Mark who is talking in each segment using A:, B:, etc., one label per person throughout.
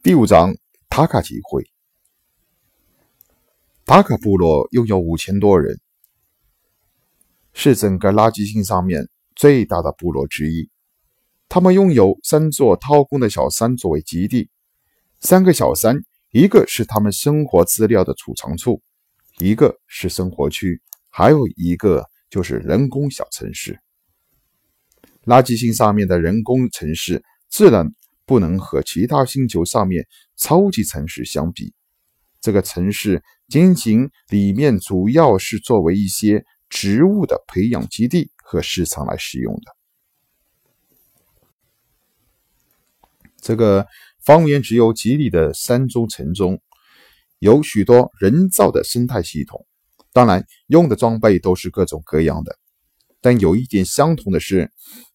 A: 第五章塔卡集会。塔卡部落拥有五千多人，是整个垃圾星上面最大的部落之一。他们拥有三座掏空的小山作为基地，三个小山，一个是他们生活资料的储藏处，一个是生活区，还有一个就是人工小城市。垃圾星上面的人工城市自然不能和其他星球上面超级城市相比。这个城市仅仅里面主要是作为一些植物的培养基地和市场来使用的。这个方圆只有几里的山中城中，有许多人造的生态系统，当然用的装备都是各种各样的。但有一点相同的是，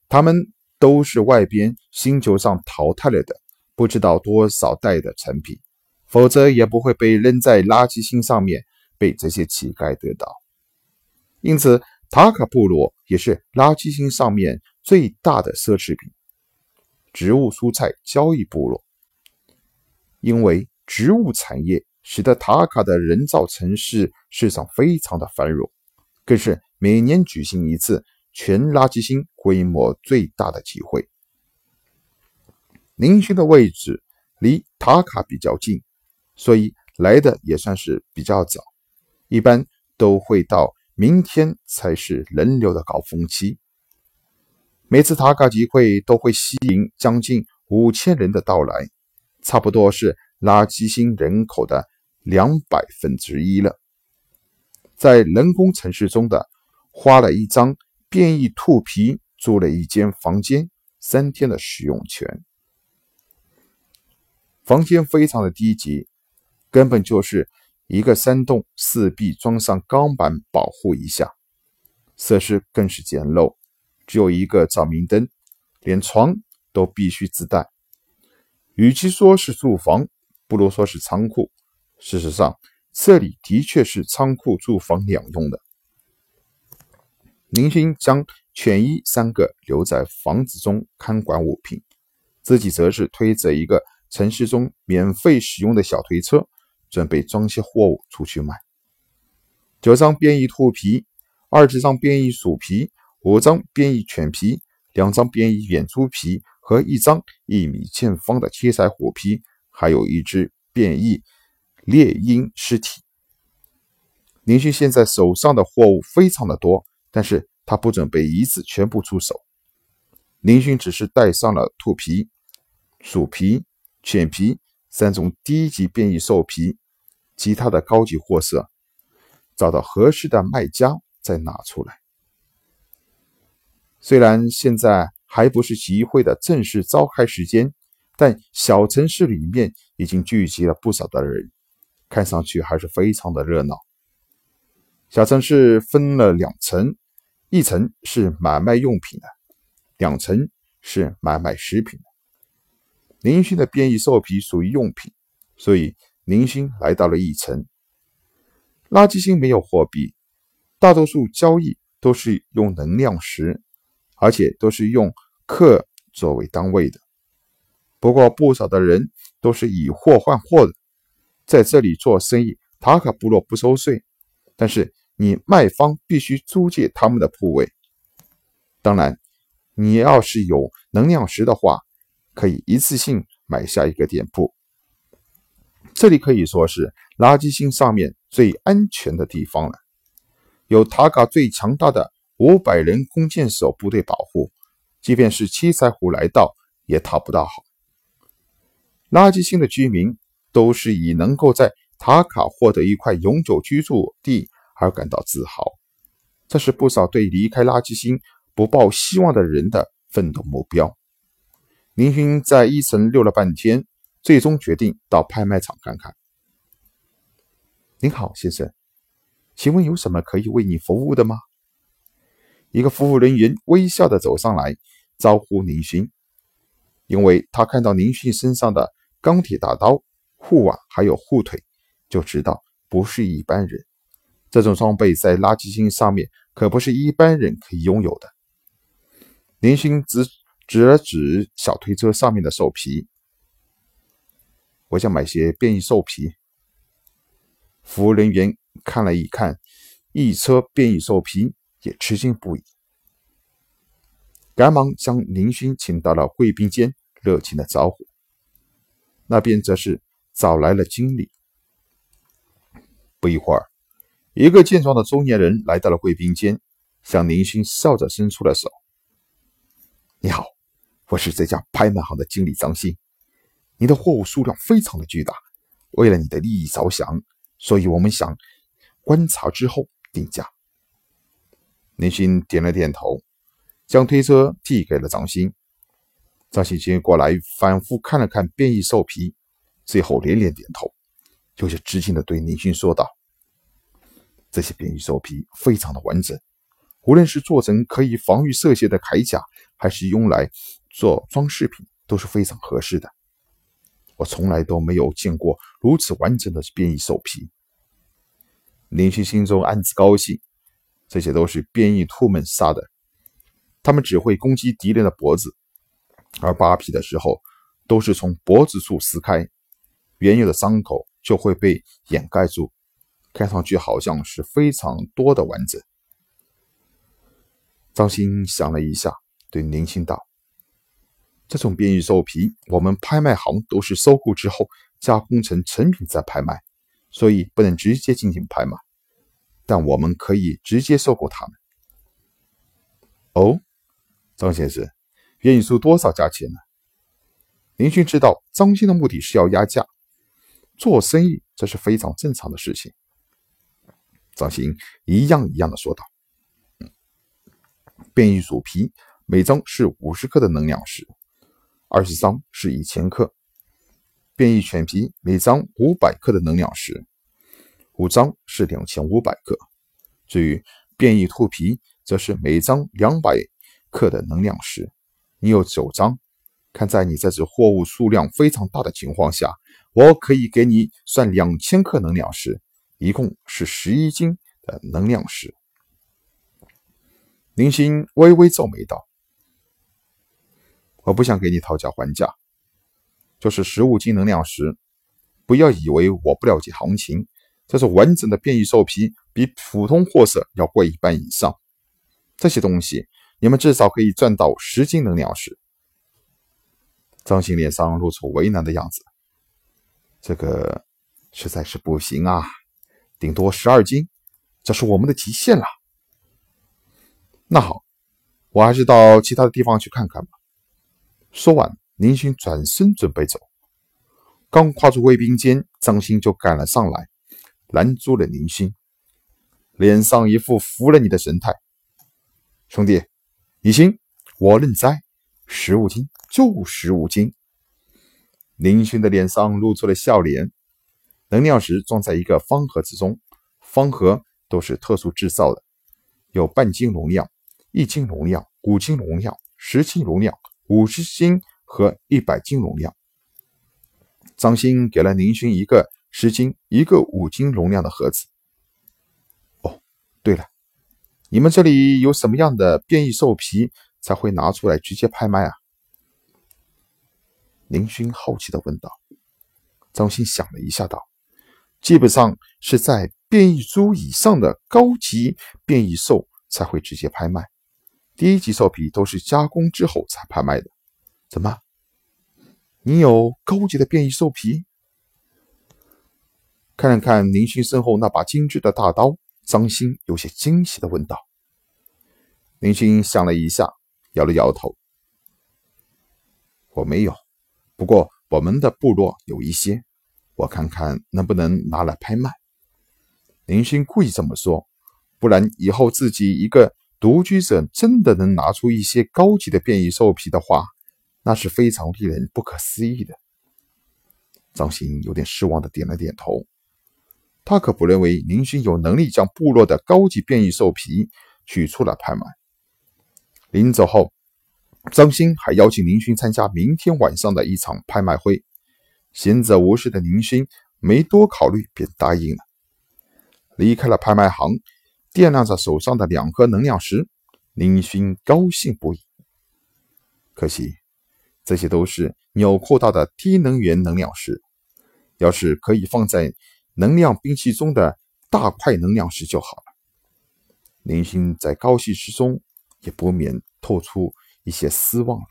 A: 他们都是外边星球上淘汰了的，不知道多少代的产品，否则也不会被扔在垃圾星上面，被这些乞丐得到。因此，塔卡部落也是垃圾星上面最大的奢侈品。植物蔬菜交易部落，因为植物产业使得塔卡的人造城市市场非常的繁荣，更是每年举行一次全垃圾星规模最大的集会。林勋的位置离塔卡比较近，所以来的也算是比较早，一般都会到明天才是人流的高峰期。每次塔卡集会都会吸引将近五千人的到来，差不多是垃圾星人口的两百分之一了。在人工城市中的花了一张变异兔皮租了一间房间，三天的使用权。房间非常的低级，根本就是一个山洞，四壁装上钢板保护一下，设施更是简陋。只有一个照明灯，连床都必须自带。与其说是住房，不如说是仓库。事实上，这里的确是仓库、住房两用的。林星将犬医三个留在房子中看管物品，自己则是推着一个城市中免费使用的小推车，准备装些货物出去卖。九张变异兔皮，二十张变异鼠皮。五张变异犬皮，两张变异眼猪皮和一张一米见方的切菜虎皮，还有一只变异猎鹰尸体。林勋现在手上的货物非常的多，但是他不准备一次全部出手。林勋只是带上了兔皮、鼠皮、犬皮三种低级变异兽皮，其他的高级货色，找到合适的卖家再拿出来。虽然现在还不是集会的正式召开时间，但小城市里面已经聚集了不少的人，看上去还是非常的热闹。小城市分了两层，一层是买卖用品的，两层是买卖食品的。林星的变异兽皮属于用品，所以林星来到了一层。垃圾星没有货币，大多数交易都是用能量石。而且都是用克作为单位的，不过不少的人都是以货换货的，在这里做生意，塔卡部落不收税，但是你卖方必须租借他们的铺位。当然，你要是有能量石的话，可以一次性买下一个店铺。这里可以说是垃圾星上面最安全的地方了，有塔卡最强大的。五百人弓箭手部队保护，即便是七彩虎来到，也讨不到好。垃圾星的居民都是以能够在塔卡获得一块永久居住地而感到自豪，这是不少对离开垃圾星不抱希望的人的奋斗目标。林勋在一层溜了半天，最终决定到拍卖场看看。您好，先生，请问有什么可以为你服务的吗？一个服务人员微笑的走上来，招呼林勋，因为他看到林勋身上的钢铁大刀、护腕还有护腿，就知道不是一般人。这种装备在垃圾星上面可不是一般人可以拥有的。林勋指指了指小推车上面的兽皮，我想买些变异兽皮。服务人员看了一看一车变异兽皮，也吃惊不已，赶忙将林勋请到了贵宾间，热情的招呼。那边则是找来了经理。不一会儿，一个健壮的中年人来到了贵宾间，向林勋笑着伸出了手：“你好，我是这家拍卖行的经理张鑫。你的货物数量非常的巨大，为了你的利益着想，所以我们想观察之后定价。”林勋点了点头，将推车递给了张鑫。张鑫接过来，反复看了看变异兽皮，最后连连点头。有些吃惊的对林勋说道：“这些变异兽皮非常的完整，无论是做成可以防御射线的铠甲，还是用来做装饰品，都是非常合适的。我从来都没有见过如此完整的变异兽皮。”林旭心中暗自高兴，这些都是变异兔们杀的，他们只会攻击敌人的脖子，而扒皮的时候都是从脖子处撕开，原有的伤口。就会被掩盖住，看上去好像是非常多的完整。张鑫想了一下，对林青道：“这种变异兽皮，我们拍卖行都是收购之后加工成成品再拍卖，所以不能直接进行拍卖。但我们可以直接收购它们。”哦，张先生，愿意出多少价钱呢？林勋知道张鑫的目的是要压价。做生意这是非常正常的事情。张鑫一样一样的说道：“变异鼠皮每张是五十克的能量石，二十张是一千克；变异犬皮每张五百克的能量石，五张是两千五百克。至于变异兔皮，则是每张两百克的能量石。你有九张，看在你这只货物数量非常大的情况下。”我可以给你算两千克能量石，一共是十一斤的能量石。林星微微皱眉道：“我不想给你讨价还价，就是十五斤能量石。不要以为我不了解行情，这是完整的变异兽皮，比普通货色要贵一半以上。这些东西，你们至少可以赚到十斤能量石。”张鑫脸上露出为难的样子。这个实在是不行啊，顶多十二斤，这是我们的极限了。那好，我还是到其他的地方去看看吧。说完，林勋转身准备走，刚跨出贵宾间，张鑫就赶了上来，拦住了林勋，脸上一副服了你的神态。兄弟，你行，我认栽，十五斤就十五斤。林勋的脸上露出了笑脸。能量石装在一个方盒子中，方盒都是特殊制造的，有半斤容量、一斤容量、五斤容量、十斤容量、五十斤和一百斤容量。张鑫给了林勋一个十斤、一个五斤容量的盒子。哦，对了，你们这里有什么样的变异兽皮才会拿出来直接拍卖啊？林勋好奇的问道：“张鑫想了一下，道：‘基本上是在变异猪以上的高级变异兽才会直接拍卖，低级兽皮都是加工之后才拍卖的。’怎么？你有高级的变异兽皮？”看了看林勋身后那把精致的大刀，张鑫有些惊喜的问道。林勋想了一下，摇了摇头：“我没有。”不过，我们的部落有一些，我看看能不能拿来拍卖。林勋故意这么说，不然以后自己一个独居者真的能拿出一些高级的变异兽皮的话，那是非常令人不可思议的。张鑫有点失望的点了点头，他可不认为林勋有能力将部落的高级变异兽皮取出来拍卖。临走后。张鑫还邀请林勋参加明天晚上的一场拍卖会。闲着无事的林勋没多考虑，便答应了。离开了拍卖行，掂量着手上的两颗能量石，林勋高兴不已。可惜，这些都是纽扣大的低能源能量石，要是可以放在能量兵器中的大块能量石就好了。林星在高兴之中，也不免透出一些失望来。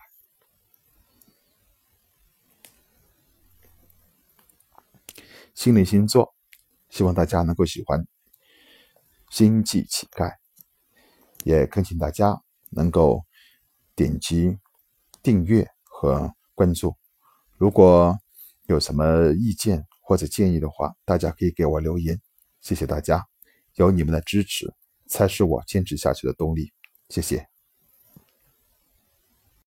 A: 心灵星座，希望大家能够喜欢。星际乞丐，也恳请大家能够点击订阅和关注。如果有什么意见或者建议的话，大家可以给我留言。谢谢大家，有你们的支持才是我坚持下去的动力。谢谢。